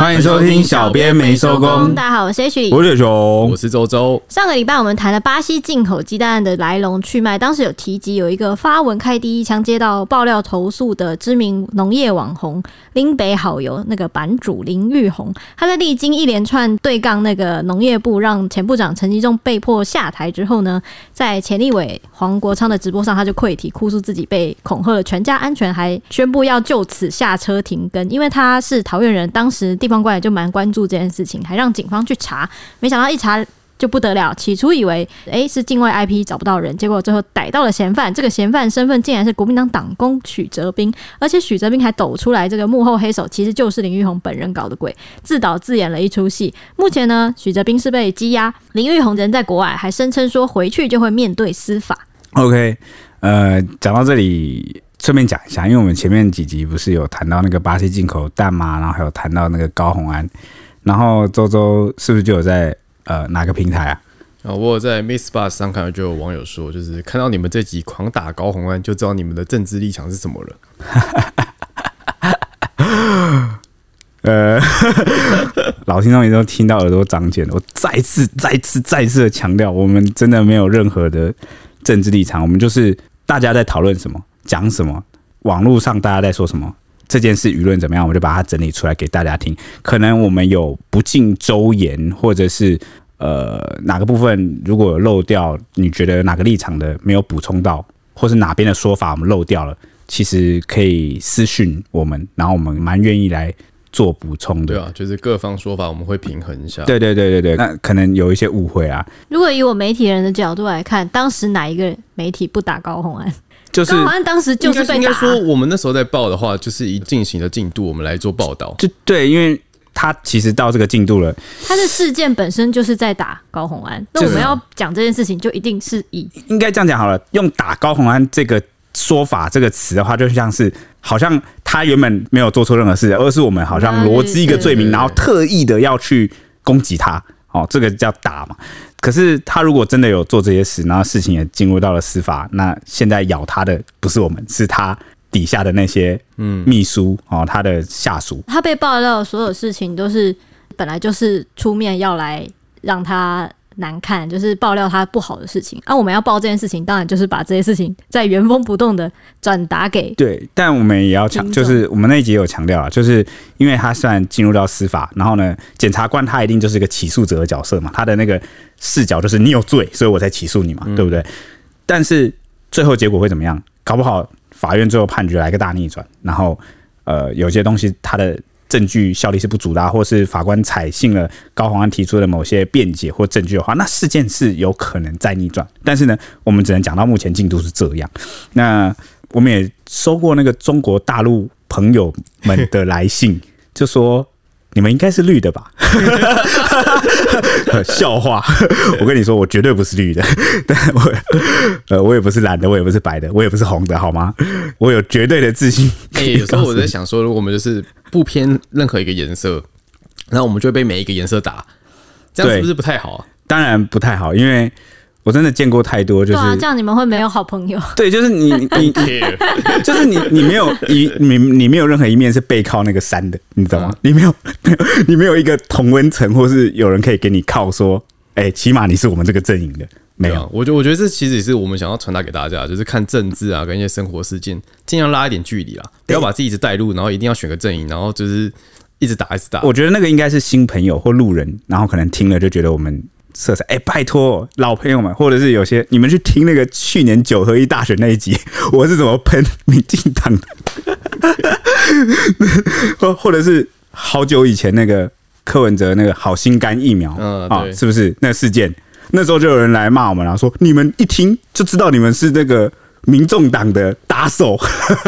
欢迎收听小编没收工。大家好，我是 H，我是熊，我是周周。上个礼拜我们谈了巴西进口鸡蛋的来龙去脉，当时有提及有一个发文开第一枪接到爆料投诉的知名农业网红林北好油那个版主林玉红，他在历经一连串对杠那个农业部，让前部长陈吉仲被迫下台之后呢，在钱立伟黄国昌的直播上，他就溃体哭诉自己被恐吓了全家安全，还宣布要就此下车停更，因为他是桃园人，当时地方官员就蛮关注这件事情，还让警方去查，没想到一查就不得了，起初以为诶、是境外 IP 找不到人，结果最后逮到了嫌犯，这个嫌犯身份竟然是国民党党工许哲斌，而且许哲斌还抖出来这个幕后黑手其实就是林玉红本人搞的鬼，自导自演了一出戏。目前呢，许哲斌是被羁押，林玉红人在国外，还声称说回去就会面对司法。OK，呃，讲到这里。顺便讲一下，因为我们前面几集不是有谈到那个巴西进口蛋嘛，然后还有谈到那个高红安，然后周周是不是就有在呃哪个平台啊？啊，我有在 MixerBox 上看到，就有网友说，就是看到你们这集狂打高红安，就知道你们的政治立场是什么了。呃，老听众也都听到耳朵长茧了。我再次、再次、再次的强调，我们真的没有任何的政治立场，我们就是大家在讨论什么。讲什么？网络上大家在说什么？这件事舆论怎么样？我就把它整理出来给大家听。可能我们有不尽周延，或者是呃哪个部分如果漏掉，你觉得哪个立场的没有补充到，或是哪边的说法我们漏掉了，其实可以私讯我们，然后我们蛮愿意来做补充的。对啊，就是各方说法我们会平衡一下。对对对对对，那可能有一些误会啊。如果以我媒体人的角度来看，当时哪一个媒体不打高红安？就是高虹安当时就是被打。应该说，我们那时候在报的话，就是以进行的进度，我们来做报道。就对，因为他其实到这个进度了，他的事件本身就是在打高红安。那我们要讲这件事情，就一定是以应该这样讲好了。用打高红安这个说法、这个词的话，就像是好像他原本没有做错任何事，而是我们好像罗织一个罪名，然后特意的要去攻击他。哦，这个叫打嘛。可是他如果真的有做这些事，然后事情也进入到了司法，那现在咬他的不是我们，是他底下的那些嗯秘书哦，他的下属。他被爆料的所有事情都是本来就是出面要来让他。难看，就是爆料他不好的事情。啊，我们要报这件事情，当然就是把这些事情再原封不动的转达给对。但我们也要强，就是我们那一集有强调啊，就是因为他虽然进入到司法，然后呢，检察官他一定就是一个起诉者的角色嘛，他的那个视角就是你有罪，所以我才起诉你嘛，对不对？但是最后结果会怎么样？搞不好法院最后判决来个大逆转，然后呃，有些东西他的。证据效力是不足的，或是法官采信了高虹安提出的某些辩解或证据的话，那事件是有可能再逆转。但是呢，我们只能讲到目前进度是这样。那我们也收过那个中国大陆朋友们的来信，就说。你们应该是绿的吧？笑话！我跟你说，我绝对不是绿的，但我呃，我也不是蓝的，我也不是白的，我也不是红的，好吗？我有绝对的自信。哎、欸，有时候我在想说，如果我们就是不偏任何一个颜色，然后我们就会被每一个颜色打，这样是不是不太好啊？当然不太好，因为。我真的见过太多，就是、啊、这样你们会没有好朋友。对，就是你你 就是你你没有一你你没有任何一面是背靠那个山的，你知道吗？你没有没有 你没有一个同温层，或是有人可以给你靠说，哎、欸，起码你是我们这个阵营的。没有，我觉我觉得这其实也是我们想要传达给大家，就是看政治啊跟一些生活事件，尽量拉一点距离啦，不要把自己一直带入，然后一定要选个阵营，然后就是一直打一直打。我觉得那个应该是新朋友或路人，然后可能听了就觉得我们。色彩哎，拜托老朋友们，或者是有些你们去听那个去年九合一大选那一集，我是怎么喷民进党的，或 或者是好久以前那个柯文哲那个好心肝疫苗，嗯，啊，是不是那个事件？那时候就有人来骂我们，然后说你们一听就知道你们是那个民众党的打手。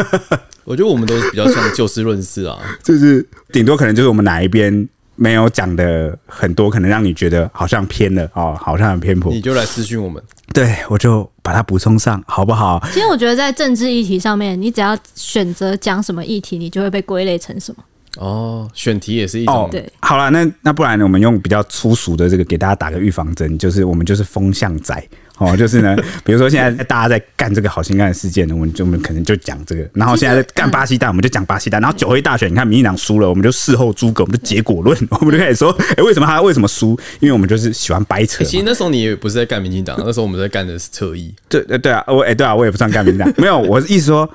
我觉得我们都是比较像就事论事啊，就是顶多可能就是我们哪一边。没有讲的很多，可能让你觉得好像偏了哦，好像很偏颇。你就来私讯我们，对，我就把它补充上，好不好？其实我觉得在政治议题上面，你只要选择讲什么议题，你就会被归类成什么。哦，选题也是一种。哦、对，好了，那那不然我们用比较粗俗的这个给大家打个预防针，就是我们就是风向仔哦，就是呢，比如说现在大家在干这个好心肝的事件呢，我们就我们可能就讲这个，然后现在在干巴西蛋，我们就讲巴西蛋，然后九合一大选，你看民进党输了，我们就事后诸葛，我们就结果论，我们就开始说，哎、欸，为什么他为什么输？因为我们就是喜欢掰扯。其实那时候你也不是在干民进党，那时候我们在干的是侧翼。对对啊，我哎、欸、对啊，我也不算干民进党，没有，我的意思说。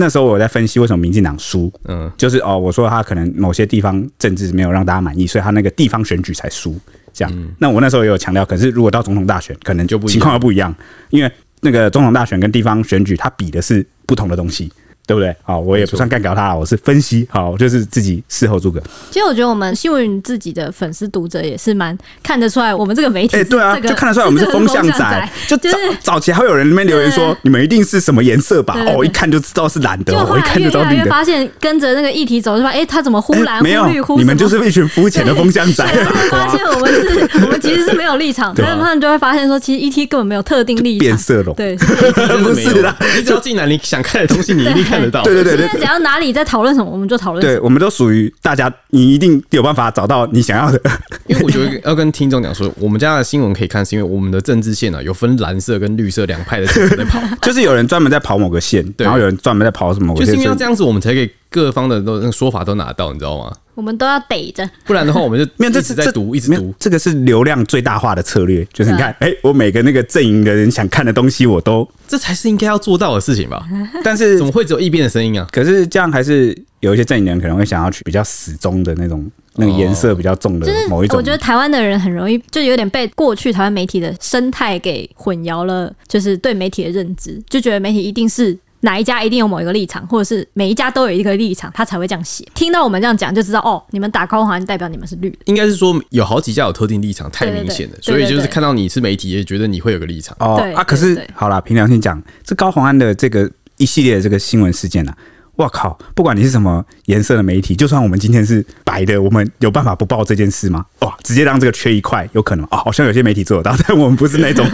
那时候我在分析为什么民进党输，嗯，就是哦，我说他可能某些地方政治没有让大家满意，所以他那个地方选举才输，这样。嗯、那我那时候也有强调，可是如果到总统大选，可能就不情况又不一样，因为那个总统大选跟地方选举，它比的是不同的东西。对不对？好，我也不算干搞他，我是分析，好，就是自己事后诸葛。其实我觉得我们新闻自己的粉丝读者也是蛮看得出来，我们这个媒体，哎，对啊，就看得出来我们是风向仔。就早早期还会有人那边留言说，你们一定是什么颜色吧？哦，一看就知道是蓝的。我一看就知道绿的。发现跟着那个议题走，是吧？哎，他怎么忽蓝忽绿忽？你们就是一群肤浅的风向仔。发现我们是，我们其实是没有立场，但是他们就会发现说，其实 ET 根本没有特定立场。变色龙，对，不是啦，你只要进来，你想看的东西，你一定看得到。对对对。只要哪里在讨论什么，我们就讨论。对，我们都属于大家，你一定有办法找到你想要的。因为我觉得 要跟听众讲说，我们家的新闻可以看，是因为我们的政治线啊，有分蓝色跟绿色两派的在跑，就是有人专门在跑某个线，然后有人专门在跑什么。就是因为这样子，我们才可以各方的都那个说法都拿到，你知道吗？我们都要逮着，不然的话，我们就 没有这次在读，一直读。这个是流量最大化的策略，就是你看，哎，我每个那个阵营的人想看的东西，我都，这才是应该要做到的事情吧？但是怎么会只有一边的声音啊？可是这样还是有一些阵营的人可能会想要去比较死忠的那种，那个颜色比较重的某一种。我觉得台湾的人很容易就有点被过去台湾媒体的生态给混淆了，就是对媒体的认知，就觉得媒体一定是。哪一家一定有某一个立场，或者是每一家都有一个立场，他才会这样写。听到我们这样讲，就知道哦，你们打高虹安代表你们是绿的。应该是说有好几家有特定立场，太明显了，所以就是看到你是媒体，也觉得你会有个立场。哦啊，可是好啦，凭良心讲，这高虹安的这个一系列的这个新闻事件呢、啊。我靠！不管你是什么颜色的媒体，就算我们今天是白的，我们有办法不报这件事吗？哇！直接让这个缺一块，有可能啊、哦？好像有些媒体做得到，但我们不是那种。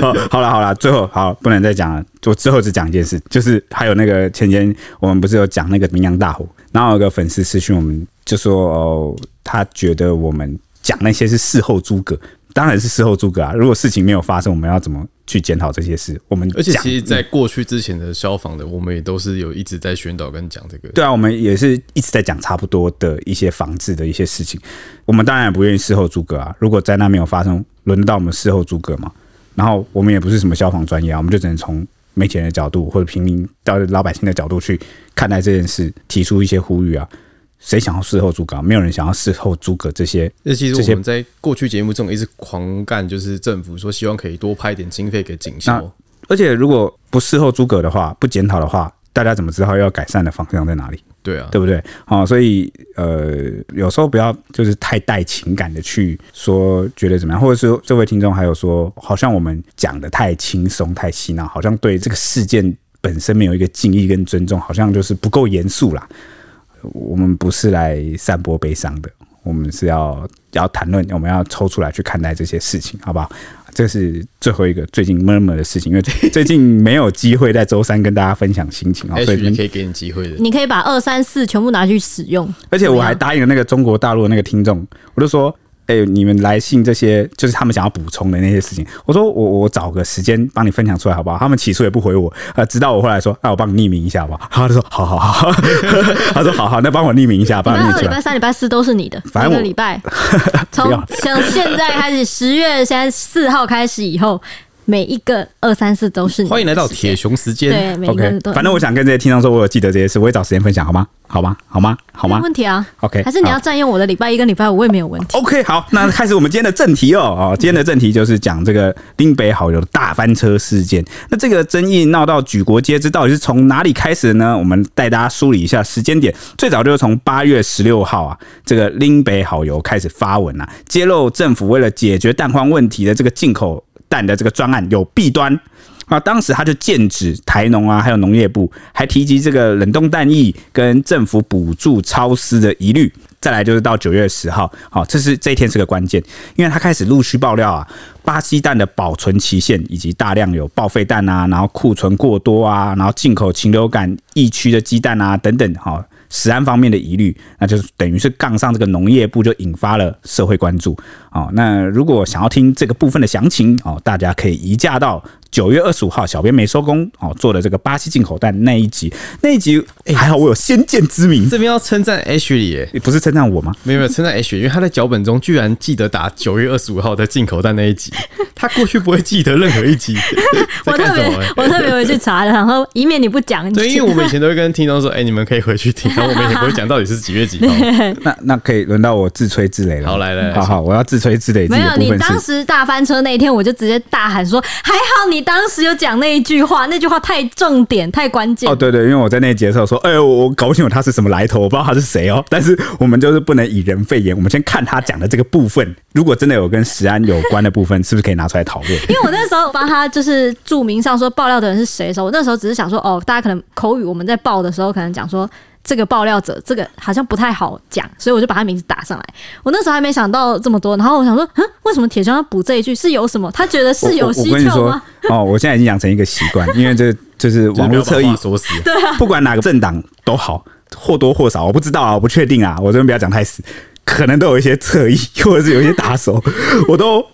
好，好了好了，最后好不能再讲了，就最后只讲一件事，就是还有那个前天我们不是有讲那个明阳大火，然后有个粉丝私讯我们，就说哦，他觉得我们讲那些是事后诸葛。当然是事后诸葛啊！如果事情没有发生，我们要怎么去检讨这些事？我们而且其实，在过去之前的消防的，我们也都是有一直在宣导跟讲这个。对啊，我们也是一直在讲差不多的一些防治的一些事情。我们当然也不愿意事后诸葛啊！如果灾难没有发生，轮得到我们事后诸葛吗？然后我们也不是什么消防专业啊，我们就只能从媒体人的角度或者平民到老百姓的角度去看待这件事，提出一些呼吁啊。谁想要事后诸葛？没有人想要事后诸葛这些。那其实我们在过去节目中一直狂干，就是政府说希望可以多派一点经费给警校。而且如果不事后诸葛的话，不检讨的话，大家怎么知道要改善的方向在哪里？对啊，对不对？好，所以呃，有时候不要就是太带情感的去说觉得怎么样，或者是这位听众还有说，好像我们讲的太轻松、太嬉闹，好像对这个事件本身没有一个敬意跟尊重，好像就是不够严肃啦。我们不是来散播悲伤的，我们是要要谈论，我们要抽出来去看待这些事情，好不好？这是最后一个最近 murmur 的事情，因为最近没有机会在周三跟大家分享心情啊，所以可以给你机会的，你可以把二三四全部拿去使用。而且我还答应了那个中国大陆的那个听众，我就说。哎、欸，你们来信这些，就是他们想要补充的那些事情。我说我我找个时间帮你分享出来，好不好？他们起初也不回我，呃，直到我后来说，那、啊、我帮你匿名一下，好不好？他说好好好，他说好好，那帮我匿名一下，帮我匿名。礼拜三、礼拜四都是你的，反正礼拜 从从现在开始，十月现在四号开始以后。每一个二三四都是你。欢迎来到铁熊时间。对，每一个都。反正我想跟这些听众说，我有记得这些事，我会找时间分享，好吗？好吗？好吗？好吗？没问题啊。OK，还是你要占用我的礼拜一跟礼拜五，我也没有问题。OK，好，那开始我们今天的正题哦。哦，今天的正题就是讲这个林北好友的大翻车事件。那这个争议闹到举国皆知，到底是从哪里开始的呢？我们带大家梳理一下时间点。最早就是从八月十六号啊，这个林北好友开始发文啊，揭露政府为了解决蛋荒问题的这个进口。蛋的这个专案有弊端啊，当时他就剑指台农啊，还有农业部，还提及这个冷冻蛋液跟政府补助超支的疑虑。再来就是到九月十号，好，这是这一天是个关键，因为他开始陆续爆料啊，巴西蛋的保存期限以及大量有报废蛋啊，然后库存过多啊，然后进口禽流感疫区的鸡蛋啊等等，哈。食安方面的疑虑，那就是等于是杠上这个农业部，就引发了社会关注。哦，那如果想要听这个部分的详情哦，大家可以移驾到。九月二十五号，小编没收工哦，做的这个巴西进口蛋那一集，那一集还好我有先见之明，这边要称赞 Ashley 耶，不是称赞我吗？没有没有称赞 Ashley，因为他在脚本中居然记得打九月二十五号的进口蛋那一集，他过去不会记得任何一集。我特别 我特别回去查的，然后以免你不讲。对，因为我们以前都会跟听众说，哎、欸，你们可以回去听，然后我们也不会讲到底是几月几号。那那可以轮到我自吹自擂了。好来来，好好，我要自吹自擂。没有，你当时大翻车那一天，我就直接大喊说，还好你当时有讲那。一句话，那句话太重点，太关键。哦，对对，因为我在那节的时候说，哎、欸，我搞不清楚他是什么来头，我不知道他是谁哦。但是我们就是不能以人废言，我们先看他讲的这个部分，如果真的有跟食安有关的部分，是不是可以拿出来讨论？因为我那时候帮他就是注明上说爆料的人是谁的时候，我那时候只是想说，哦，大家可能口语我们在报的时候，可能讲说。这个爆料者，这个好像不太好讲，所以我就把他名字打上来。我那时候还没想到这么多，然后我想说，嗯，为什么铁雄要补这一句？是有什么？他觉得是有蹊跷吗？哦，我现在已经养成一个习惯，因为这就是网络侧翼锁死。对啊，不管哪个政党都好，或多或少，我不知道啊，我不确定啊，我这边不要讲太死，可能都有一些侧翼，或者是有一些打手，我都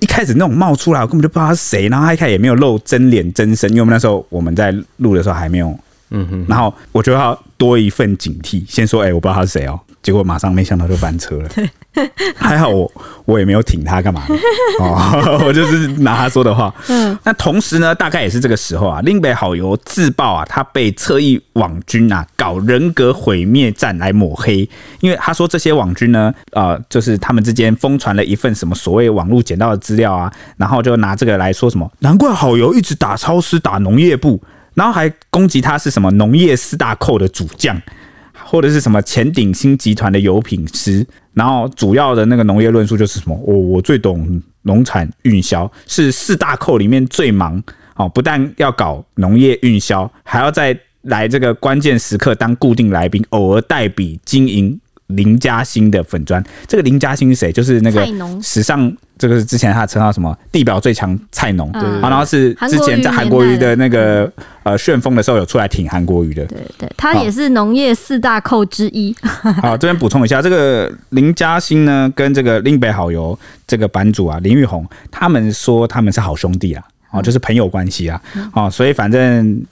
一开始那种冒出来，我根本就不知道他是谁，然后他一开始也没有露真脸真身，因为我们那时候我们在录的时候还没有。嗯哼，然后我就要多一份警惕，先说，哎、欸，我不知道他是谁哦，结果马上没想到就翻车了。对，还好我我也没有挺他干嘛 哦，我就是拿他说的话。嗯，那同时呢，大概也是这个时候啊，另北好油自曝啊，他被侧翼网军啊搞人格毁灭战来抹黑，因为他说这些网军呢，呃，就是他们之间疯传了一份什么所谓网络捡到的资料啊，然后就拿这个来说什么，难怪好油一直打超市打农业部。然后还攻击他是什么农业四大寇的主将，或者是什么前鼎新集团的油品师。然后主要的那个农业论述就是什么，我我最懂农产运销，是四大寇里面最忙哦，不但要搞农业运销，还要在来这个关键时刻当固定来宾，偶尔代笔经营。林嘉欣的粉砖，这个林嘉欣是谁？就是那个史上这个是之前他的称号什么？地表最强菜农，对，然后是之前在韩国瑜的那个呃旋风的时候有出来挺韩国瑜的，对对，他也是农业四大寇之一。好，这边补充一下，这个林嘉欣呢，跟这个林北好友这个版主啊林玉红，他们说他们是好兄弟啊，哦，就是朋友关系啊，哦，所以反正。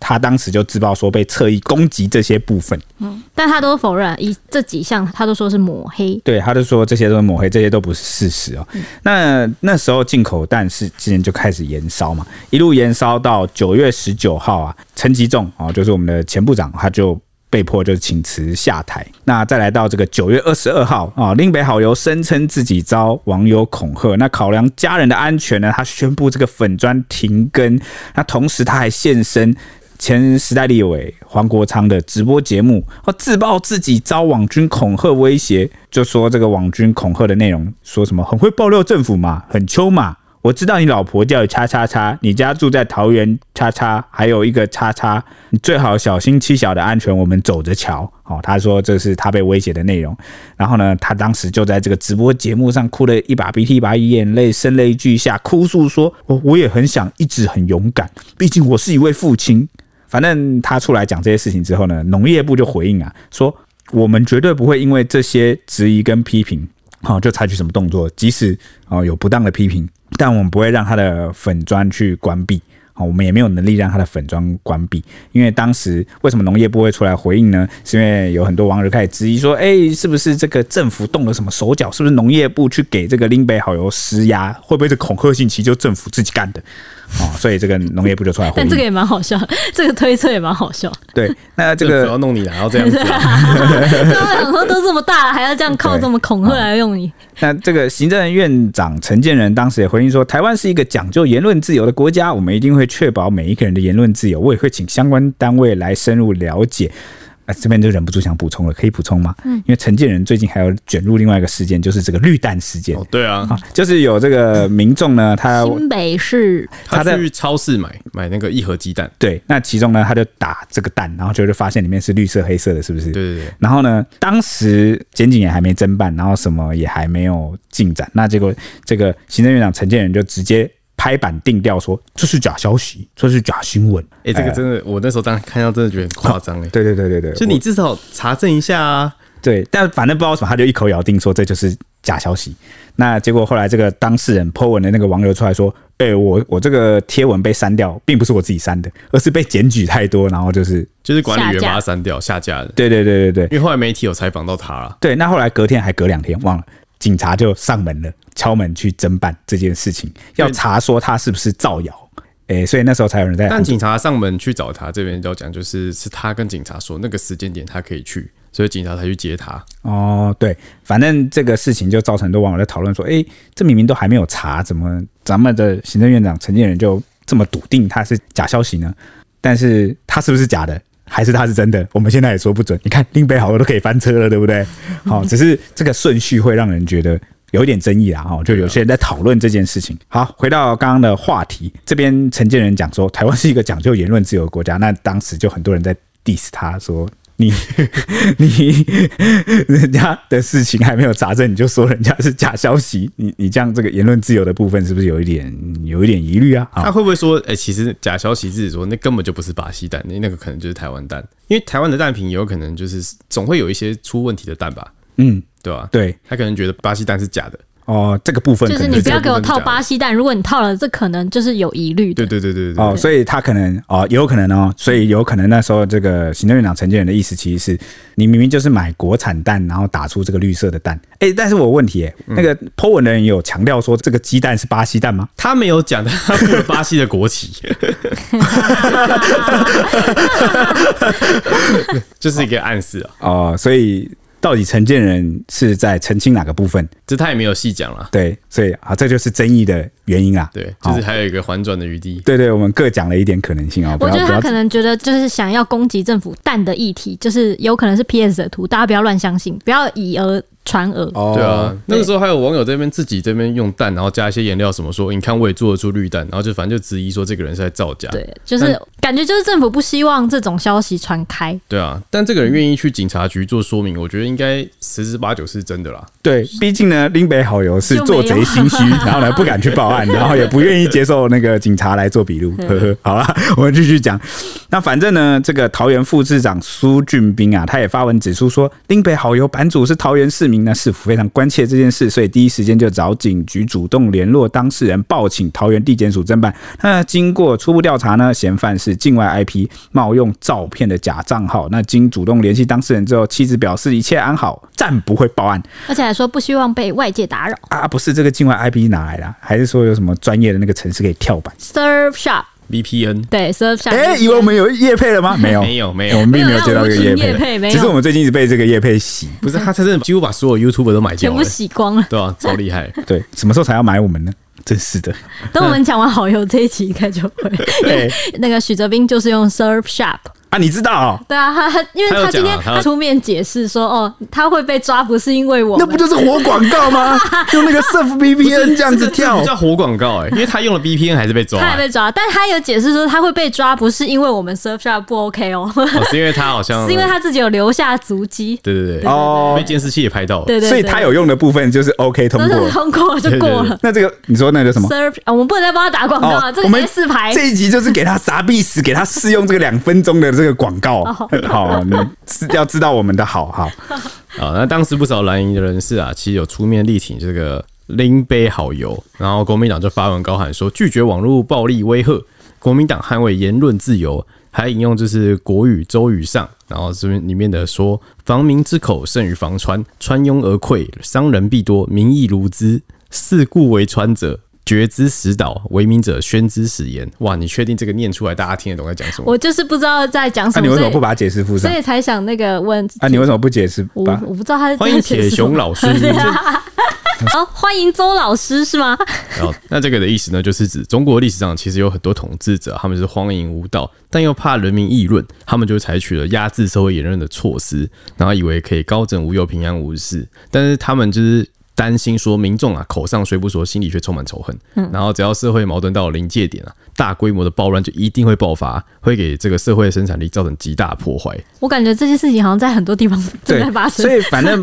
他当时就自曝说被侧翼攻击这些部分，嗯，但他都否认，以这几项他都说是抹黑，对，他就说这些都是抹黑，这些都不是事实哦。嗯、那那时候进口弹是今年就开始延烧嘛，一路延烧到九月十九号啊，陈吉仲啊，就是我们的前部长，他就被迫就请辞下台。那再来到这个九月二十二号啊，令北好油声称自己遭网友恐吓，那考量家人的安全呢，他宣布这个粉砖停更，那同时他还现身。前时代立委黄国昌的直播节目，自曝自己遭网军恐吓威胁，就说这个网军恐吓的内容，说什么很会爆料政府嘛，很秋嘛。我知道你老婆叫叉叉叉，你家住在桃园叉叉，还有一个叉叉，你最好小心妻小的安全，我们走着瞧。哦，他说这是他被威胁的内容。然后呢，他当时就在这个直播节目上哭了一把鼻涕一把眼泪，声泪俱下，哭诉说：“我我也很想一直很勇敢，毕竟我是一位父亲。”反正他出来讲这些事情之后呢，农业部就回应啊，说我们绝对不会因为这些质疑跟批评，好就采取什么动作，即使哦有不当的批评，但我们不会让他的粉砖去关闭，好，我们也没有能力让他的粉砖关闭，因为当时为什么农业部会出来回应呢？是因为有很多网友开始质疑说，哎，是不是这个政府动了什么手脚？是不是农业部去给这个林北好油施压？会不会是恐吓信息就政府自己干的？哦，所以这个农业部就出来但这个也蛮好笑，这个推测也蛮好笑。对，那这个主要弄你，然后这样子，对啊，想说都这么大了，还要这样靠这么恐吓来用你。那这个行政院长陈建仁当时也回应说，台湾是一个讲究言论自由的国家，我们一定会确保每一个人的言论自由。我也会请相关单位来深入了解。啊，这边就忍不住想补充了，可以补充吗？嗯，因为陈建仁最近还有卷入另外一个事件，就是这个绿蛋事件。哦，对啊，啊，就是有这个民众呢，他新北市他在去超市买买那个一盒鸡蛋，对，那其中呢，他就打这个蛋，然后就就发现里面是绿色黑色的，是不是？对对对。然后呢，当时检警也还没侦办，然后什么也还没有进展，那结果这个行政院长陈建仁就直接拍板定调说这是假消息，这是假新闻。哎、欸，这个真的，我那时候当时看到真的觉得很夸张哎。对对对对对，就你至少查证一下啊。对，但反正不知道什么，他就一口咬定说这就是假消息。那结果后来这个当事人 po 文的那个网友出来说：“哎、欸，我我这个贴文被删掉，并不是我自己删的，而是被检举太多，然后就是就是管理员把它删掉下架的。”对对对对对，因为后来媒体有采访到他了。对，那后来隔天还隔两天忘了，警察就上门了，敲门去侦办这件事情，要查说他是不是造谣。诶、欸，所以那时候才有人在。但警察上门去找他，这边要讲就是是他跟警察说那个时间点他可以去。所以警察才去接他。哦，对，反正这个事情就造成很多网友在讨论说：“哎，这明明都还没有查，怎么咱们的行政院长陈建仁就这么笃定他是假消息呢？但是他是不是假的，还是他是真的？我们现在也说不准。你看林北好多都可以翻车了，对不对？好，只是这个顺序会让人觉得有一点争议啦。哈，就有些人在讨论这件事情。好，回到刚刚的话题，这边陈建仁讲说，台湾是一个讲究言论自由的国家，那当时就很多人在 diss 他说。你 你人家的事情还没有查证，你就说人家是假消息，你你这样这个言论自由的部分是不是有一点有一点疑虑啊？他会不会说，哎、欸，其实假消息自己说那根本就不是巴西蛋，那那个可能就是台湾蛋，因为台湾的蛋品有可能就是总会有一些出问题的蛋吧？嗯，对吧？对，他可能觉得巴西蛋是假的。哦，这个部分就是你不要给我套巴西蛋，如果你套了，这可能就是有疑虑。对对对对对。哦，所以他可能哦，也有可能哦，所以有可能那时候这个行政院长陈建仁的意思，其实是你明明就是买国产蛋，然后打出这个绿色的蛋。哎，但是我问题，那个 po 文的人有强调说这个鸡蛋是巴西蛋吗？他没有讲，他附了巴西的国旗，就是一个暗示啊。哦，所以。到底承建人是在澄清哪个部分？这他也没有细讲了。对，所以啊，这就是争议的原因啦。对，就是还有一个反转的余地。对对，我们各讲了一点可能性啊。我觉得他可能觉得就是想要攻击政府蛋的议题，就是有可能是 PS 的图，大家不要乱相信，不要以讹传讹。哦，对啊，那个时候还有网友这边自己这边用蛋，然后加一些颜料，什么说你看我也做得出绿蛋，然后就反正就质疑说这个人是在造假。对，就是感觉就是政府不希望这种消息传开。对啊，但这个人愿意去警察局做说明，我觉得应该十之八九是真的啦。对，毕竟呢，林北好友是做贼心虚，然后呢不敢去报案，然后也不愿意接受那个警察来做笔录。呵呵，好了，我们继续讲。那反正呢，这个桃园副市长苏俊斌啊，他也发文指出说，林北好友版主是桃园市民。那市府非常关切这件事，所以第一时间就找警局主动联络当事人，报请桃园地检署侦办。那经过初步调查呢，嫌犯是境外 IP 冒用照片的假账号。那经主动联系当事人之后，妻子表示一切安好，暂不会报案，而且还说不希望被外界打扰。啊，不是这个境外 IP 哪来的？还是说有什么专业的那个城市可以跳板？Surf Shop。VPN 对，Surfshark。哎，以为我们有业配了吗？没有，没有，没有，我们并没有接到这个业配。其实我们最近一直被这个业配洗，不是他，他真的几乎把所有 YouTuber 都买掉了，全部洗光了，对啊，超厉害。对，什么时候才要买我们呢？真是的。等我们讲完好友这一期，应该就会。对，那个许哲斌就是用 Surfshark。啊，你知道？哦？对啊，他因为他今天他出面解释说，哦，他会被抓不是因为我，那不就是活广告吗？用那个 Surf VPN 这样子跳，叫活广告哎，因为他用了 VPN 还是被抓，他还被抓，但他有解释说他会被抓不是因为我们 Surfshark 不 OK 哦，是因为他好像 是因为他自己有留下足迹，对对对，哦，被监视器也拍到了，对对，所以他有用的部分就是 OK 通过，通过就过了。那这个你说那个什么？Surf，我们不能再帮他打广告了，这个 S 牌这一集就是给他砸必死，给他试用这个两分钟的这个广告。好，你是要知道我们的好好。啊，那当时不少蓝营的人士啊，其实有出面力挺这个拎杯好友，然后国民党就发文高喊说拒绝网络暴力威吓，国民党捍卫言论自由，还引用就是国语周语上，然后这边里面的说防民之口胜于防川，川拥而溃，伤人必多，民意如兹，是故为川者。决之实岛，为民者宣之始言。哇，你确定这个念出来大家听得懂在讲什么？我就是不知道在讲什么。那、啊、你为什么不把解释附上？所以才想那个问。啊，你为什么不解释？我我不知道他是欢迎铁雄老师。好、哦，欢迎周老师是吗？好，那这个的意思呢，就是指中国历史上其实有很多统治者，他们是荒淫无道，但又怕人民议论，他们就采取了压制社会言论的措施，然后以为可以高枕无忧、平安无事。但是他们就是。担心说民众啊口上虽不说，心里却充满仇恨。嗯，然后只要社会矛盾到临界点啊，大规模的暴乱就一定会爆发，会给这个社会的生产力造成极大破坏。我感觉这件事情好像在很多地方 正在发生。所以反正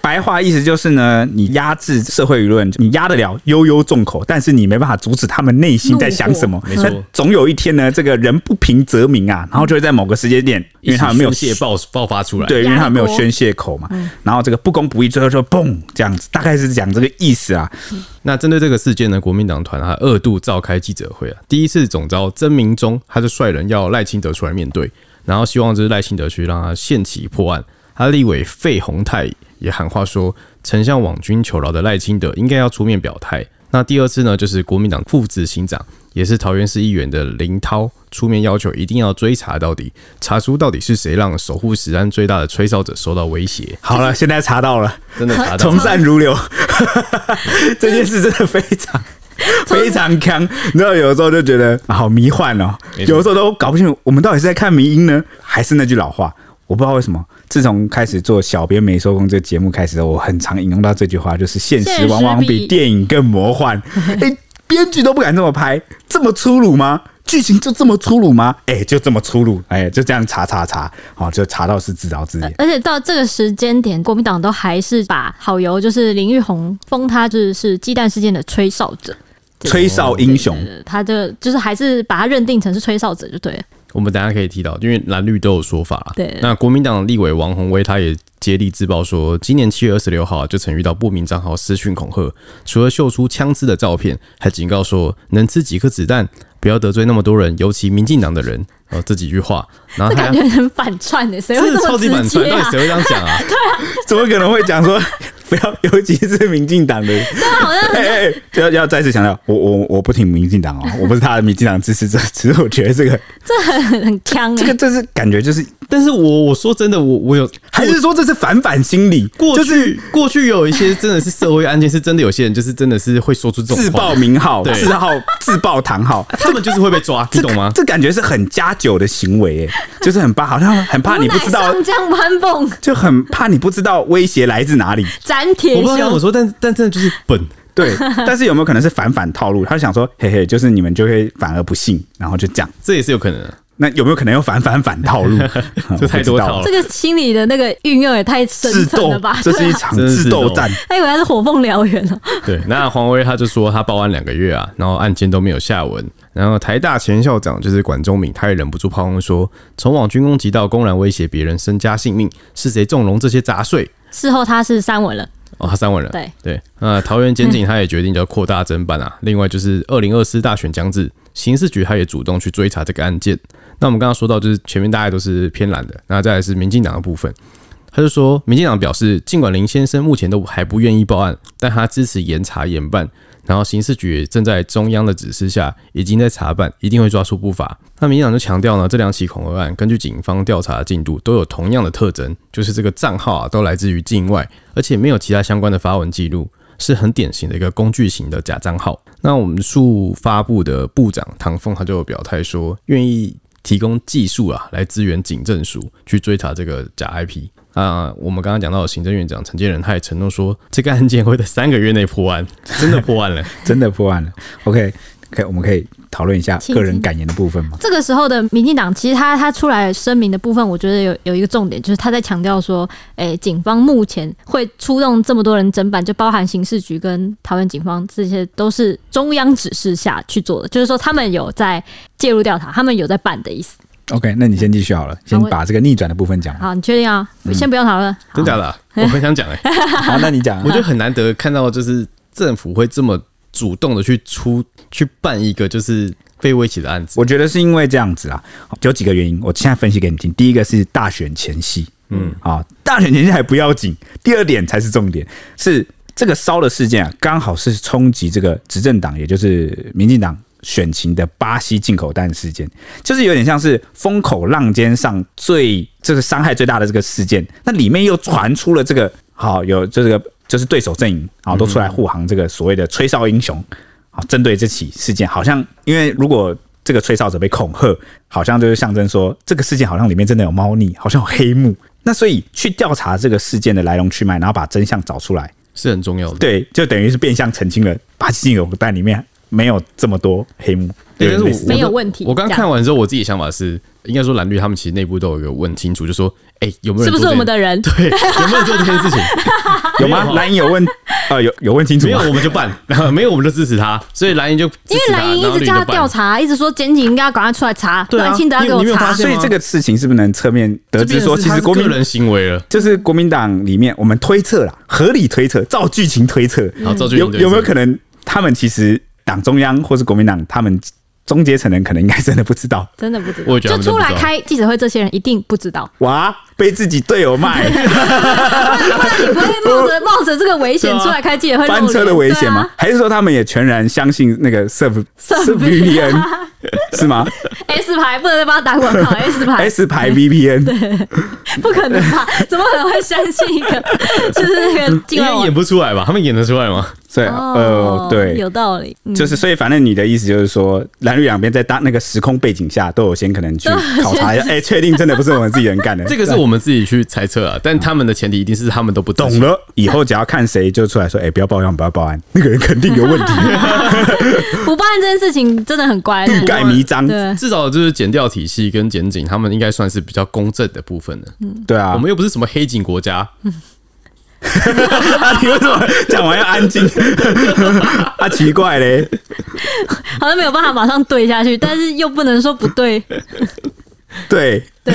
白话意思就是呢，你压制社会舆论，你压得了悠悠众口，但是你没办法阻止他们内心在想什么。没错，总有一天呢，这个人不平则鸣啊，然后就会在某个时间点，因为他们没有泄爆爆发出来，对，因为他们没有宣泄口嘛。然后这个不公不义，最后就嘣这样子，大概。开始讲这个意思啊。那针对这个事件呢，国民党团还二度召开记者会啊。第一次总召曾明忠，他就率人要赖清德出来面对，然后希望就是赖清德去让他限期破案。他立委费鸿泰也喊话说，曾向网军求饶的赖清德应该要出面表态。那第二次呢，就是国民党副执行长，也是桃园市议员的林涛出面要求，一定要追查到底，查出到底是谁让守护食安最大的吹哨者受到威胁。好了，现在查到了，真的查到了，从善如流，这件事真的非常非常强。你知道，有的时候就觉得好迷幻哦，有的时候都搞不清楚，我们到底是在看迷因呢，还是那句老话？我不知道为什么，自从开始做小编没收工这个节目开始，我很常引用到这句话，就是现实往往比电影更魔幻。哎，编剧都不敢这么拍，这么粗鲁吗？剧情就这么粗鲁吗？哎，就这么粗鲁，哎，就这样查查查，好，就查到是自导自演。而且到这个时间点，国民党都还是把好友就是林玉红封他就是鸡蛋事件的吹哨者，吹哨英雄，他就就是还是把他认定成是吹哨者就对了。我们等下可以提到，因为蓝绿都有说法。对，那国民党立委王宏威他也接力自曝说，今年七月二十六号就曾遇到不明账号私讯恐吓，除了秀出枪支的照片，还警告说能吃几颗子弹，不要得罪那么多人，尤其民进党的人。哦，这几句话，然后他感觉很反串的，谁会这么直接啊？超级反串，到底谁会这样讲啊？对啊，怎么可能会讲说？不要，尤其是民进党的，对，好像要要再次强调，我我我不挺民进党哦，我不是他的民进党支持者，只是我觉得这个这很很呛，这个这是感觉就是，但是我我说真的，我我有还是说这是反反心理？过去过去有一些真的是社会案件，是真的有些人就是真的是会说出这种自报名号、自号、自报堂号，他们就是会被抓，你懂吗？这感觉是很加酒的行为，哎，就是很怕，好像很怕你不知道，就很怕你不知道威胁来自哪里，斩铁胸。我说，但但真的就是笨，对。但是有没有可能是反反套路？他想说，嘿嘿，就是你们就会反而不信，然后就这样，这也是有可能的。那有没有可能要反反反套路？这太多套了。这个心理的那个运用也太深层了吧？这是一场智斗战。他以为他是火凤燎原了。对，那黄威他就说他报案两个月啊，然后案件都没有下文。然后台大前校长就是管中敏，他也忍不住炮轰说，从网军攻击到公然威胁别人身家性命，是谁纵容这些杂碎？事后他是删文了。哦，他删文了。对对，那桃园检警他也决定要扩大侦办啊。另外就是二零二四大选将至，刑事局他也主动去追查这个案件。那我们刚刚说到，就是前面大概都是偏蓝的，那再来是民进党的部分。他就说，民进党表示，尽管林先生目前都还不愿意报案，但他支持严查严办。然后刑事局正在中央的指示下，已经在查办，一定会抓出不法。那民进党就强调呢，这两起恐吓案根据警方调查的进度，都有同样的特征，就是这个账号啊都来自于境外，而且没有其他相关的发文记录，是很典型的一个工具型的假账号。那我们数发部的部长唐凤他就表态说，愿意提供技术啊来支援警政署去追查这个假 IP。啊，我们刚刚讲到的行政院长陈建仁，他也承诺说，这个案件会在三个月内破案，真的破案了，真的破案了。OK，可以，我们可以讨论一下个人感言的部分吗？这个时候的民进党，其实他他出来声明的部分，我觉得有有一个重点，就是他在强调说，哎、欸，警方目前会出动这么多人侦办，就包含刑事局跟桃园警方，这些都是中央指示下去做的，就是说他们有在介入调查，他们有在办的意思。OK，那你先继续好了，先把这个逆转的部分讲。好，你确定啊？先不用讨论。真假的？我很想讲哎。好，那你讲。我觉得很难得看到，就是政府会这么主动的去出去办一个就是被威胁的案子。我觉得是因为这样子啊，有几个原因。我现在分析给你听。第一个是大选前夕，嗯啊，大选前夕还不要紧。第二点才是重点，是这个烧的事件啊，刚好是冲击这个执政党，也就是民进党。选情的巴西进口弹事件，就是有点像是风口浪尖上最这个伤害最大的这个事件。那里面又传出了这个好有这个就是对手阵营啊都出来护航这个所谓的吹哨英雄啊，针对这起事件，好像因为如果这个吹哨者被恐吓，好像就是象征说这个事件好像里面真的有猫腻，好像有黑幕。那所以去调查这个事件的来龙去脉，然后把真相找出来。是很重要的。对，就等于是变相澄清了巴西进口蛋里面没有这么多黑幕，对，但是我没有问题。我刚看完之后，我自己想法是，应该说蓝绿他们其实内部都有一个问清楚，就说，哎，有没有是不是我们的人？对，有没有做这件事情？有吗？蓝营有问，呃，有有问清楚，没有我们就办，没有我们就支持他，所以蓝营就因为蓝营一直叫他调查，一直说检警应该要赶快出来查，对，清德要给我查，所以这个事情是不是能侧面得知说，其实国民人行为了，就是国民党里面我们推测啦，合理推测，照剧情推测，有有没有可能他们其实党中央或是国民党他们？中阶层人可能应该真的不知道，真的不知道。就出来开记者会，这些人一定不知道。哇，被自己队友卖，不然你不会冒着冒着这个危险出来开记者会，翻车的危险吗？还是说他们也全然相信那个 Surf Surf VPN 是吗？S 牌不能再帮他打广告，S 牌 S 牌 VPN 对，不可能吧？怎么可能会相信一个就是那个？应该演不出来吧？他们演得出来吗？对，呃，对，有道理。就是，所以反正你的意思就是说，蓝绿两边在当那个时空背景下，都有先可能去考察一下，哎，确定真的不是我们自己人干的。这个是我们自己去猜测啊，但他们的前提一定是他们都不懂了。以后只要看谁就出来说，哎，不要报案，不要报案，那个人肯定有问题。不报案这件事情真的很乖，欲盖弥彰。至少就是检调体系跟检警，他们应该算是比较公正的部分的。嗯，对啊，我们又不是什么黑警国家。你为什么讲完要安静？啊，奇怪嘞，好像没有办法马上对下去，但是又不能说不对。对对，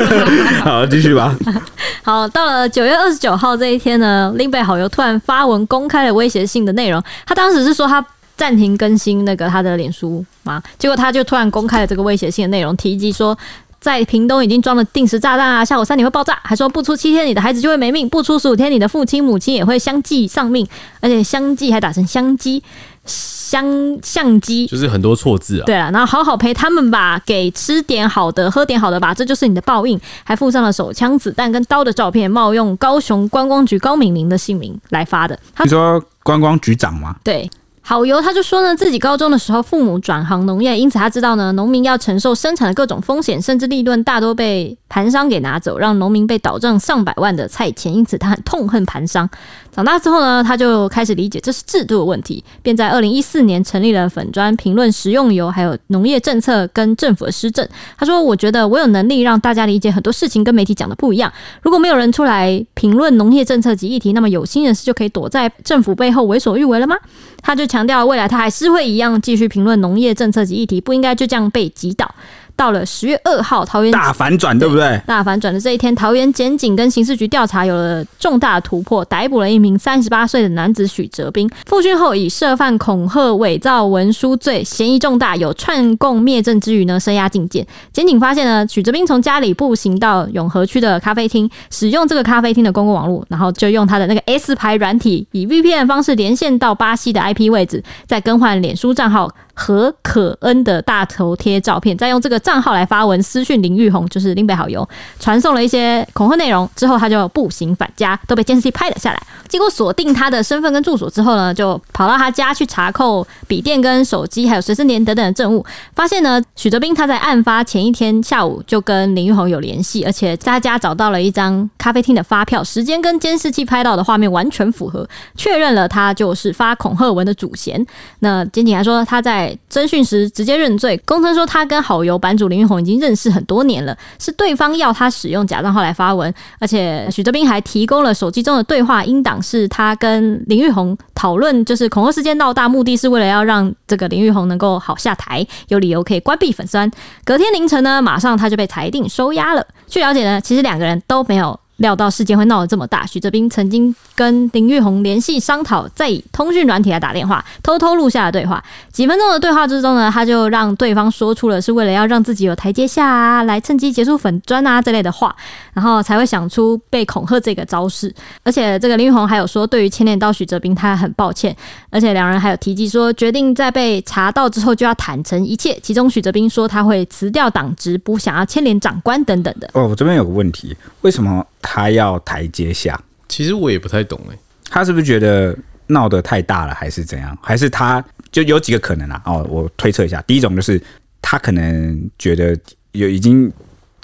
好，继续吧。好，到了九月二十九号这一天呢，林北好友突然发文公开了威胁性的内容。他当时是说他暂停更新那个他的脸书嘛，结果他就突然公开了这个威胁性的内容，提及说。在屏东已经装了定时炸弹啊，下午三点会爆炸，还说不出七天你的孩子就会没命，不出十五天你的父亲母亲也会相继丧命，而且相继还打成相机相相机，就是很多错字啊。对了，然后好好陪他们吧，给吃点好的，喝点好的吧，这就是你的报应。还附上了手枪、子弹跟刀的照片，冒用高雄观光局高敏玲的姓名来发的。你说观光局长吗？对。好油，他就说呢，自己高中的时候父母转行农业，因此他知道呢，农民要承受生产的各种风险，甚至利润大多被盘商给拿走，让农民被倒账上百万的菜钱，因此他很痛恨盘商。长大之后呢，他就开始理解这是制度的问题，便在二零一四年成立了粉专评论食用油，还有农业政策跟政府的施政。他说：“我觉得我有能力让大家理解很多事情跟媒体讲的不一样。如果没有人出来评论农业政策及议题，那么有心人士就可以躲在政府背后为所欲为了吗？”他就强调，未来他还是会一样继续评论农业政策及议题，不应该就这样被击倒。到了十月二号，桃园大反转，对不对？大反转的这一天，桃园检警跟刑事局调查有了重大突破，逮捕了一名三十八岁的男子许哲斌。复讯后，以涉犯恐吓、伪造文书罪嫌疑重大，有串供灭证之余呢，声押禁见。检警发现呢，许哲斌从家里步行到永和区的咖啡厅，使用这个咖啡厅的公共网络，然后就用他的那个 S 牌软体，以 VPN 的方式连线到巴西的 IP 位置，再更换脸书账号。何可恩的大头贴照片，再用这个账号来发文私讯林玉红，就是林北好友，传送了一些恐吓内容。之后他就步行返家，都被监视器拍了下来。经过锁定他的身份跟住所之后呢，就跑到他家去查扣笔电跟手机，还有随身碟等等的证物。发现呢，许哲斌他在案发前一天下午就跟林玉红有联系，而且在他家找到了一张咖啡厅的发票，时间跟监视器拍到的画面完全符合，确认了他就是发恐吓文的主嫌。那检警还说他在。侦讯时直接认罪，供称说他跟好友版主林玉红已经认识很多年了，是对方要他使用假账号来发文，而且许哲斌还提供了手机中的对话音档，是他跟林玉红讨论，就是恐吓事件闹大，目的是为了要让这个林玉红能够好下台，有理由可以关闭粉酸。隔天凌晨呢，马上他就被裁定收押了。据了解呢，其实两个人都没有。料到事件会闹得这么大，许哲斌曾经跟林玉红联系商讨，再以通讯软体来打电话，偷偷录下了对话。几分钟的对话之中呢，他就让对方说出了是为了要让自己有台阶下啊，来趁机结束粉砖啊这类的话，然后才会想出被恐吓这个招式。而且这个林玉红还有说，对于牵连到许哲斌，他很抱歉。而且两人还有提及说，决定在被查到之后就要坦诚一切。其中许哲斌说他会辞掉党职，不想要牵连长官等等的。哦，我这边有个问题，为什么？他要台阶下，其实我也不太懂哎，他是不是觉得闹得太大了，还是怎样？还是他就有几个可能啊？哦，我推测一下，第一种就是他可能觉得有已经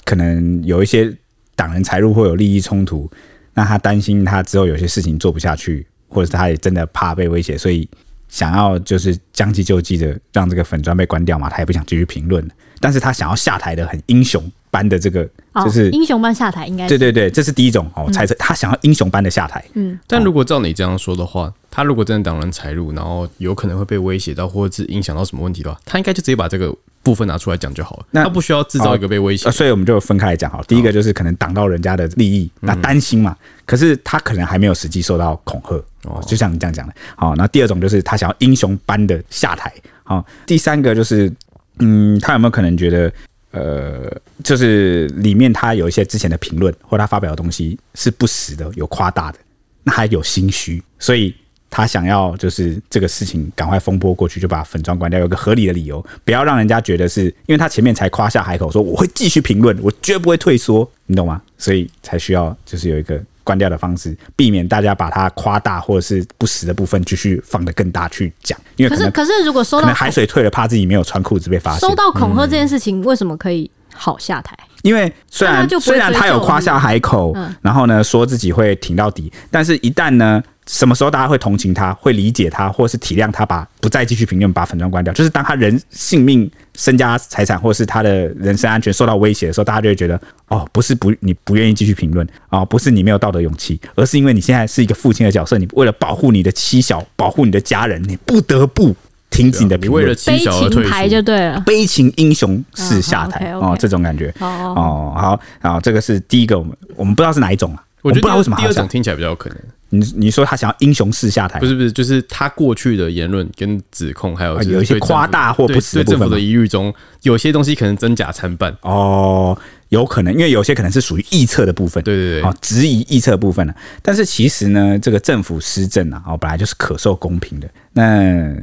可能有一些党人财路会有利益冲突，那他担心他之后有些事情做不下去，或者是他也真的怕被威胁，所以想要就是将计就计的让这个粉砖被关掉嘛，他也不想继续评论。但是他想要下台的很英雄般的这个，就是、哦、英雄般下台，应该对对对，这是第一种哦，猜测他想要英雄般的下台。嗯，但如果照你这样说的话，他如果真的挡人财路，然后有可能会被威胁到，或者是影响到什么问题的话，他应该就直接把这个部分拿出来讲就好了。那他不需要制造一个被威胁、哦，所以我们就分开来讲好。第一个就是可能挡到人家的利益，那担心嘛。可是他可能还没有实际受到恐吓哦，就像你这样讲的。好，那第二种就是他想要英雄般的下台。好，第三个就是，嗯，他有没有可能觉得？呃，就是里面他有一些之前的评论，或他发表的东西是不实的，有夸大的，那还有心虚，所以他想要就是这个事情赶快风波过去，就把粉装关掉，有个合理的理由，不要让人家觉得是因为他前面才夸下海口说我会继续评论，我绝不会退缩，你懂吗？所以才需要就是有一个。关掉的方式，避免大家把它夸大或者是不实的部分继续放得更大去讲。因为可，可是可是如果收到海水退了，怕自己没有穿裤子被发现。收到恐吓这件事情，为什么可以好下台？因为虽然虽然他有夸下海口，然后呢说自己会挺到底，但是一旦呢。什么时候大家会同情他，会理解他，或是体谅他，把不再继续评论，把粉砖关掉？就是当他人性命、身家财产，或是他的人身安全受到威胁的时候，大家就会觉得，哦，不是不你不愿意继续评论啊，不是你没有道德勇气，而是因为你现在是一个父亲的角色，你为了保护你的妻小，保护你的家人，你不得不停止你的评论，为了妻小而退出。就对了，悲情英雄式下台哦，这种感觉。哦，哦，好，好，这个是第一个，我们我们不知道是哪一种啊，我觉得不知道为什么第二种听起来比较有可能。你你说他想要英雄式下台，不是不是，就是他过去的言论跟指控，还有有一些夸大或不实对政府的疑虑中，有些东西可能真假参半哦，有可能，因为有些可能是属于臆测的部分，对对对，哦，质疑臆测部分呢。但是其实呢，这个政府施政啊，哦，本来就是可受公平的。那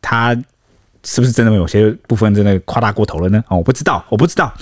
他是不是真的有些部分真的夸大过头了呢？哦，我不知道，我不知道。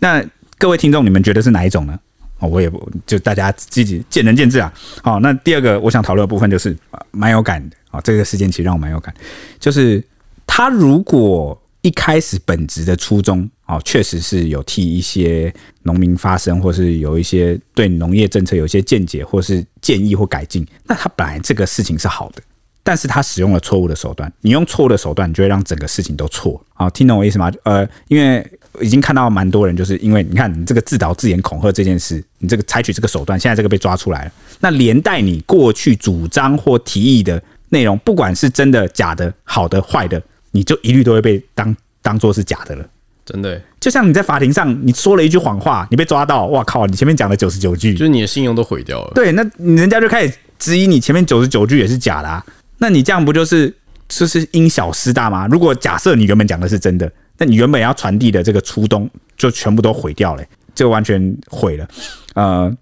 那各位听众，你们觉得是哪一种呢？哦，我也不就大家自己见仁见智啊。好，那第二个我想讨论的部分就是蛮有感的啊。这个事件其实让我蛮有感，就是他如果一开始本职的初衷啊，确实是有替一些农民发声，或是有一些对农业政策有一些见解，或是建议或改进，那他本来这个事情是好的。但是他使用了错误的手段，你用错误的手段，你就会让整个事情都错。好，听懂我意思吗？呃，因为已经看到蛮多人，就是因为你看你这个自导自演恐吓这件事，你这个采取这个手段，现在这个被抓出来了，那连带你过去主张或提议的内容，不管是真的假的、好的坏的，你就一律都会被当当做是假的了。真的，就像你在法庭上，你说了一句谎话，你被抓到，哇靠！你前面讲的九十九句，就是你的信用都毁掉了。对，那人家就开始质疑你前面九十九句也是假的啊。那你这样不就是就是因小失大吗？如果假设你原本讲的是真的，那你原本要传递的这个初衷就全部都毁掉了，就完全毁了。呃，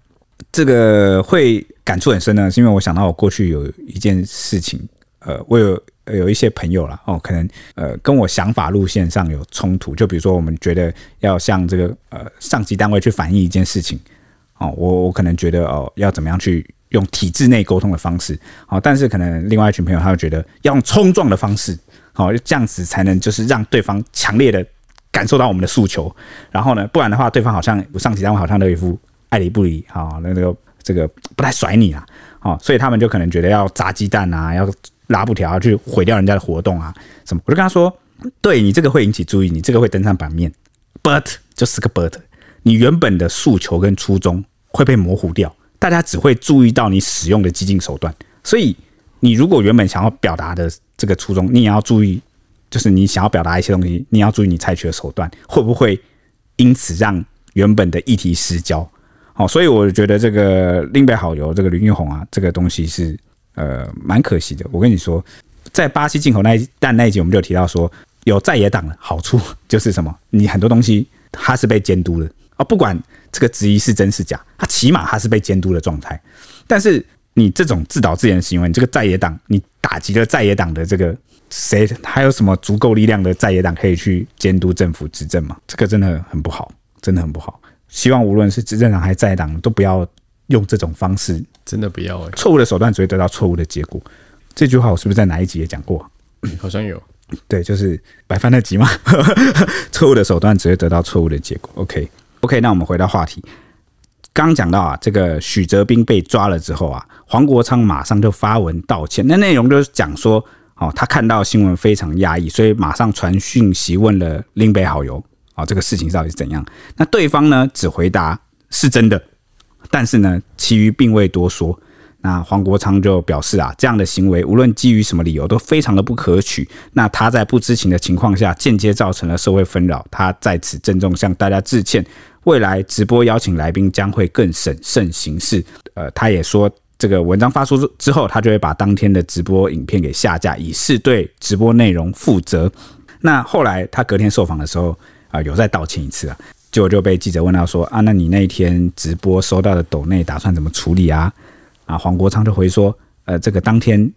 这个会感触很深呢，是因为我想到我过去有一件事情，呃，我有有一些朋友啦，哦，可能呃跟我想法路线上有冲突，就比如说我们觉得要向这个呃上级单位去反映一件事情，哦，我我可能觉得哦要怎么样去。用体制内沟通的方式，好，但是可能另外一群朋友他会觉得要用冲撞的方式，好，这样子才能就是让对方强烈的感受到我们的诉求，然后呢，不然的话，对方好像上级单位好像都一副爱理不理，好，那个这个不太甩你啊，好，所以他们就可能觉得要砸鸡蛋啊，要拉布条去毁掉人家的活动啊，什么？我就跟他说，对你这个会引起注意，你这个会登上版面，but 就是个 but，你原本的诉求跟初衷会被模糊掉。大家只会注意到你使用的激进手段，所以你如果原本想要表达的这个初衷，你也要注意，就是你想要表达一些东西，你要注意你采取的手段会不会因此让原本的议题失焦。好，所以我觉得这个林北好油这个林玉红啊，这个东西是呃蛮可惜的。我跟你说，在巴西进口那一但那一集我们就提到说，有在野党的好处就是什么？你很多东西它是被监督的啊，不管。这个质疑是真是假，他起码他是被监督的状态。但是你这种自导自演的行为，你这个在野党，你打击了在野党的这个谁？还有什么足够力量的在野党可以去监督政府执政吗？这个真的很不好，真的很不好。希望无论是执政党还是在野党，都不要用这种方式，真的不要、欸。错误的手段只会得到错误的结果。这句话我是不是在哪一集也讲过？好像有。对，就是白饭那集嘛。错误的手段只会得到错误的结果。OK。OK，那我们回到话题。刚讲到啊，这个许哲斌被抓了之后啊，黄国昌马上就发文道歉。那内容就是讲说，哦，他看到新闻非常压抑，所以马上传讯息问了林北好友，啊，这个事情到底是怎样？那对方呢，只回答是真的，但是呢，其余并未多说。那黄国昌就表示啊，这样的行为无论基于什么理由都非常的不可取。那他在不知情的情况下，间接造成了社会纷扰，他在此郑重向大家致歉。未来直播邀请来宾将会更审慎行事。呃，他也说，这个文章发出之后，他就会把当天的直播影片给下架，以示对直播内容负责。那后来他隔天受访的时候啊、有再道歉一次啊，结果就被记者问到说啊，那你那一天直播收到的抖内打算怎么处理啊？啊，黄国昌就回说，呃，这个当天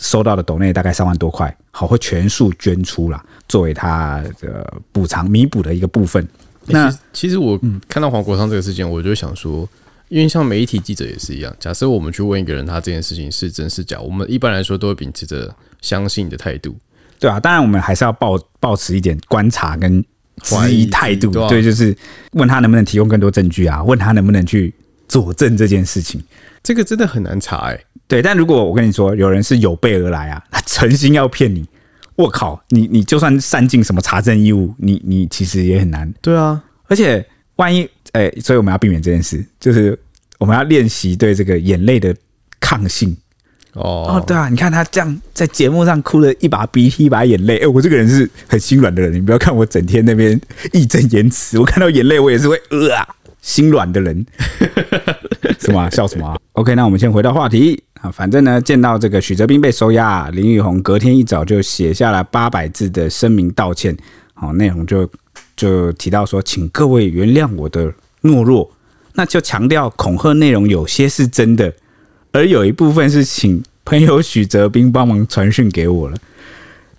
收到的抖内大概三万多块，好，会全数捐出啦，作为他的补偿弥补的一个部分。那其实，我看到黄国昌这个事件，我就想说，因为像媒体记者也是一样，假设我们去问一个人，他这件事情是真是假，我们一般来说都会秉持着相信的态度，对啊，当然，我们还是要抱抱持一点观察跟怀疑态度，对，就是问他能不能提供更多证据啊，问他能不能去佐证这件事情。这个真的很难查哎、欸，对，但如果我跟你说，有人是有备而来啊，他诚心要骗你，我靠，你你就算善尽什么查证义务，你你其实也很难。对啊，而且万一哎、欸，所以我们要避免这件事，就是我们要练习对这个眼泪的抗性。哦哦，对啊，你看他这样在节目上哭了一把鼻涕一把眼泪，哎、欸，我这个人是很心软的人，你不要看我整天那边义正言辞，我看到眼泪我也是会呃啊。心软的人 是吗？笑什么？OK，那我们先回到话题啊。反正呢，见到这个许哲斌被收押，林玉红隔天一早就写下了八百字的声明道歉。好，内容就就提到说，请各位原谅我的懦弱。那就强调恐吓内容有些是真的，而有一部分是请朋友许哲斌帮忙传讯给我了。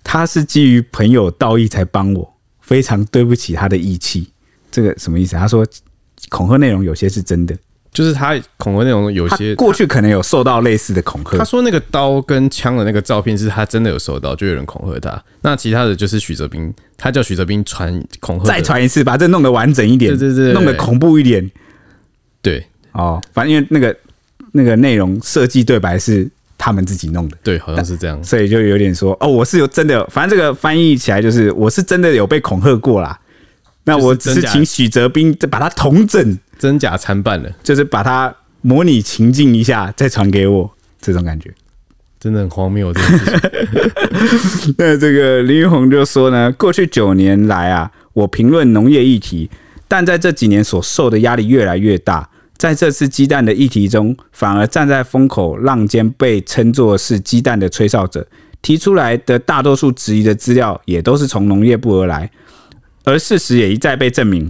他是基于朋友道义才帮我，非常对不起他的义气。这个什么意思？他说。恐吓内容有些是真的，就是他恐吓内容有些过去可能有受到类似的恐吓。他说那个刀跟枪的那个照片是他真的有收到，就有人恐吓他。那其他的就是许哲斌，他叫许哲斌传恐吓，再传一次，把这弄得完整一点，对对对，弄得恐怖一点。对哦，反正因为那个那个内容设计对白是他们自己弄的，对，好像是这样，所以就有点说哦，我是有真的，反正这个翻译起来就是我是真的有被恐吓过啦。那我只是请许哲斌再把它同整，真假参半了，就是把它模拟情境一下，再传给我，这种感觉真的很荒谬。那这个林玉红就说呢，过去九年来啊，我评论农业议题，但在这几年所受的压力越来越大，在这次鸡蛋的议题中，反而站在风口浪尖，被称作是鸡蛋的吹哨者，提出来的大多数质疑的资料，也都是从农业部而来。而事实也一再被证明，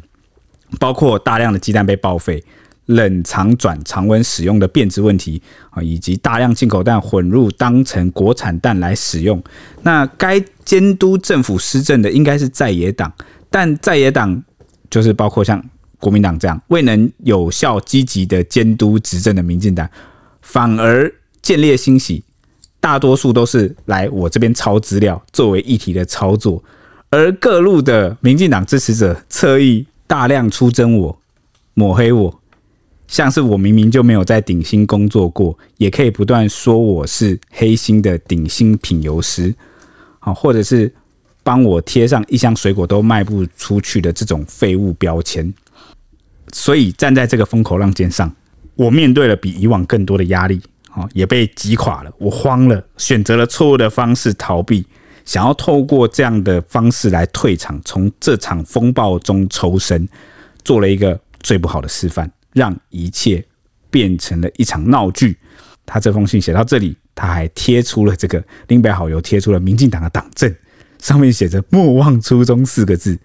包括大量的鸡蛋被报废、冷藏转常温使用的变质问题啊，以及大量进口蛋混入当成国产蛋来使用。那该监督政府施政的应该是在野党，但在野党就是包括像国民党这样未能有效积极的监督执政的民进党，反而见猎心喜，大多数都是来我这边抄资料作为议题的操作。而各路的民进党支持者侧翼大量出征我，抹黑我，像是我明明就没有在鼎新工作过，也可以不断说我是黑心的鼎新品油师，好，或者是帮我贴上一箱水果都卖不出去的这种废物标签。所以站在这个风口浪尖上，我面对了比以往更多的压力，好，也被击垮了，我慌了，选择了错误的方式逃避。想要透过这样的方式来退场，从这场风暴中抽身，做了一个最不好的示范，让一切变成了一场闹剧。他这封信写到这里，他还贴出了这个林北好友贴出了民进党的党证，上面写着“莫忘初衷”四个字。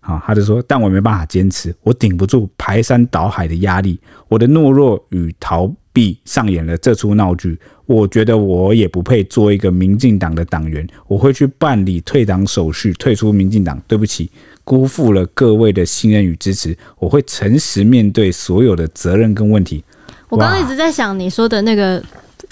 啊，他就说：“但我没办法坚持，我顶不住排山倒海的压力，我的懦弱与逃避上演了这出闹剧。我觉得我也不配做一个民进党的党员，我会去办理退党手续，退出民进党。对不起，辜负了各位的信任与支持，我会诚实面对所有的责任跟问题。”我刚刚一直在想你说的那个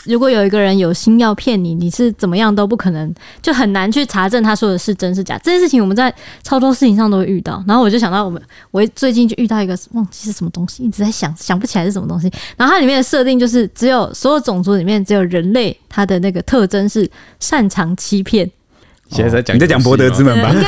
如果有一个人有心要骗你，你是怎么样都不可能，就很难去查证他说的是真是假。这件事情我们在超多事情上都会遇到。然后我就想到，我们我最近就遇到一个忘记是什么东西，一直在想想不起来是什么东西。然后它里面的设定就是，只有所有种族里面只有人类，它的那个特征是擅长欺骗。现在在讲，你在讲博德之门吧？是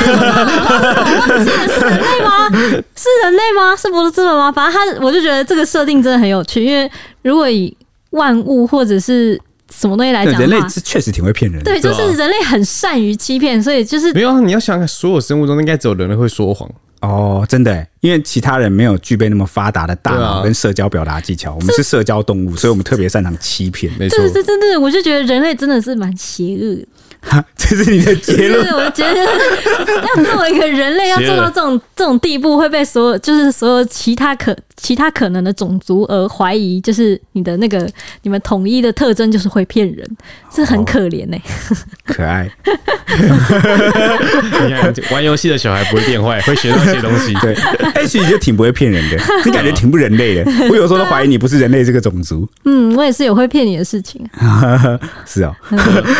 人类吗？是人类吗？是博德之门吗？反正他，我就觉得这个设定真的很有趣，因为如果以万物或者是什么东西来讲，人类是确实挺会骗人的。对，就是人类很善于欺骗，所以就是没有啊。你要想想，所有生物中应该只有人类会说谎哦，真的，因为其他人没有具备那么发达的大脑跟社交表达技巧。我们是社交动物，所以我们特别擅长欺骗。没错，对对对对，我就觉得人类真的是蛮邪恶 这是你的结论。是我觉得要作为一个人类，要做到这种这种地步，会被所有就是所有其他可其他可能的种族而怀疑，就是你的那个你们统一的特征就是会骗人，这很可怜呢、欸。可爱。你看玩游戏的小孩不会变坏，会学到一些东西。对，H 就挺不会骗人的，你感觉挺不人类的。我有时候都怀疑你不是人类这个种族。嗯，我也是有会骗你的事情。是啊、喔，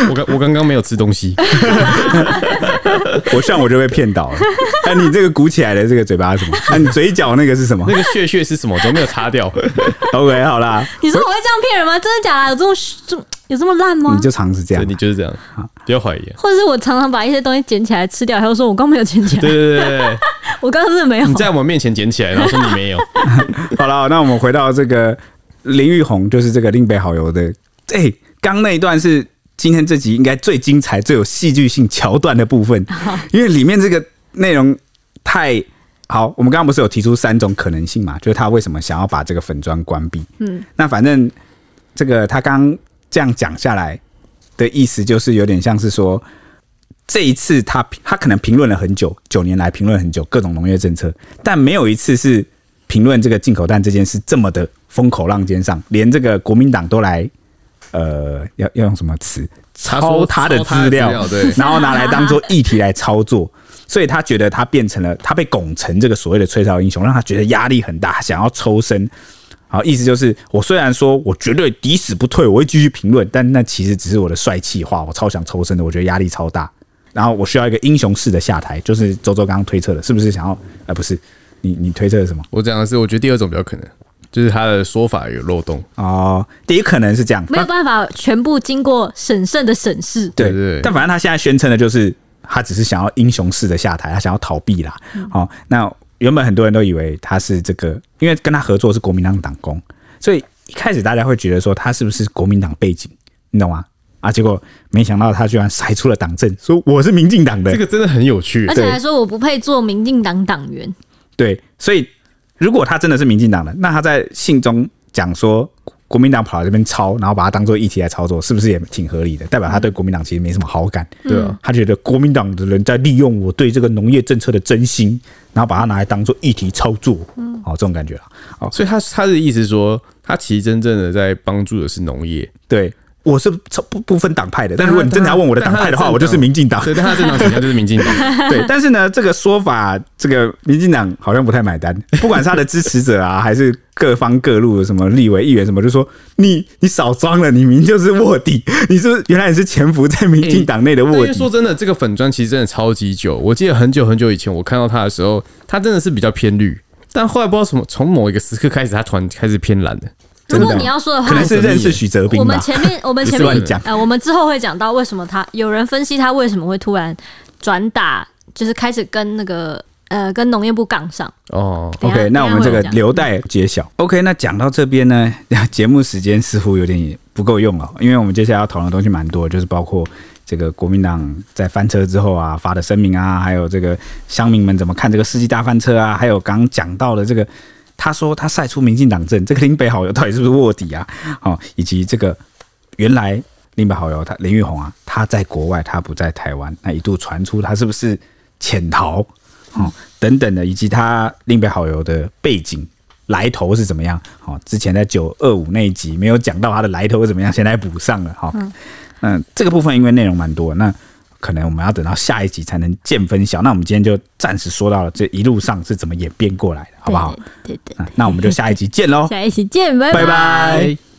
我刚我刚刚没有吃东西，我像我就被骗倒了。那、啊，你这个鼓起来的这个嘴巴是什么？啊，你嘴角那个是什么？那个血血是什么？怎么没有擦掉？OK，好啦。你说我会这样骗人吗？真的假的？有这么这有这么烂吗？你就常是这样，你就是这样，不要怀疑。或者是我常常把一些东西捡起来吃掉，还有说我刚没有捡起来。对对对对，我刚刚是没有。你在我们面前捡起来，然后说你没有。好了，那我们回到这个林玉红，就是这个另北好油的。哎、欸，刚那一段是。今天这集应该最精彩、最有戏剧性桥段的部分，因为里面这个内容太好。我们刚刚不是有提出三种可能性嘛？就是他为什么想要把这个粉砖关闭？嗯，那反正这个他刚这样讲下来的意思，就是有点像是说，这一次他他可能评论了很久，九年来评论很久各种农业政策，但没有一次是评论这个进口蛋这件事这么的风口浪尖上，连这个国民党都来。呃，要要用什么词？抄他的资料，对，然后拿来当做议题来操作，所以他觉得他变成了他被拱成这个所谓的吹哨英雄，让他觉得压力很大，想要抽身。好，意思就是我虽然说我绝对抵死不退，我会继续评论，但那其实只是我的帅气话，我超想抽身的，我觉得压力超大。然后我需要一个英雄式的下台，就是周周刚刚推测的，是不是想要？呃，不是，你你推测的什么？我讲的是，我觉得第二种比较可能。就是他的说法有漏洞哦，第一可能是这样，没有办法全部经过审慎的审视。对对对，但反正他现在宣称的就是他只是想要英雄式的下台，他想要逃避啦。好、嗯，那原本很多人都以为他是这个，因为跟他合作是国民党党工，所以一开始大家会觉得说他是不是国民党背景，你懂吗？啊，结果没想到他居然晒出了党证，说我是民进党的，这个真的很有趣，而且还说我不配做民进党党员。对，所以。如果他真的是民进党的，那他在信中讲说国民党跑来这边抄，然后把它当做议题来操作，是不是也挺合理的？代表他对国民党其实没什么好感，对啊，他觉得国民党的人在利用我对这个农业政策的真心，然后把它拿来当做议题操作，嗯，好，这种感觉啊，好，所以他他的意思是说，他其实真正的在帮助的是农业，对。我是不不分党派的，但如果你真的要问我的党派的话，我就是民进党。对，但他政党形象就是民进党。对，但是呢，这个说法，这个民进党好像不太买单。不管是他的支持者啊，还是各方各路的什么立委议员什么，就说你你少装了，你明就是卧底，你是原来你是潜伏在民进党内的卧底。因为说真的，这个粉砖其实真的超级久。我记得很久很久以前我看到他的时候，他真的是比较偏绿，但后来不知道什么，从某一个时刻开始，他突然开始偏蓝的。如果你要说的话，可能是认识许哲斌。我们前面，我们前面讲，呃，我们之后会讲到为什么他有人分析他为什么会突然转打，就是开始跟那个呃跟农业部杠上。哦，OK，那我们这个留待揭晓。OK，那讲到这边呢，节目时间似乎有点不够用了，因为我们接下来要讨论的东西蛮多，就是包括这个国民党在翻车之后啊发的声明啊，还有这个乡民们怎么看这个世纪大翻车啊，还有刚刚讲到的这个。他说他晒出民进党证，这个林北好友到底是不是卧底啊？哦，以及这个原来林北好友他林玉红啊，他在国外，他不在台湾，那一度传出他是不是潜逃？哦，等等的，以及他林北好友的背景来头是怎么样？哦，之前在九二五那一集没有讲到他的来头是怎么样，现在补上了。哈，嗯，这个部分因为内容蛮多，那。可能我们要等到下一集才能见分晓。那我们今天就暂时说到了这一路上是怎么演变过来的，好不好？对对，对，对，那我们就下一集见喽！下一集见，拜拜拜。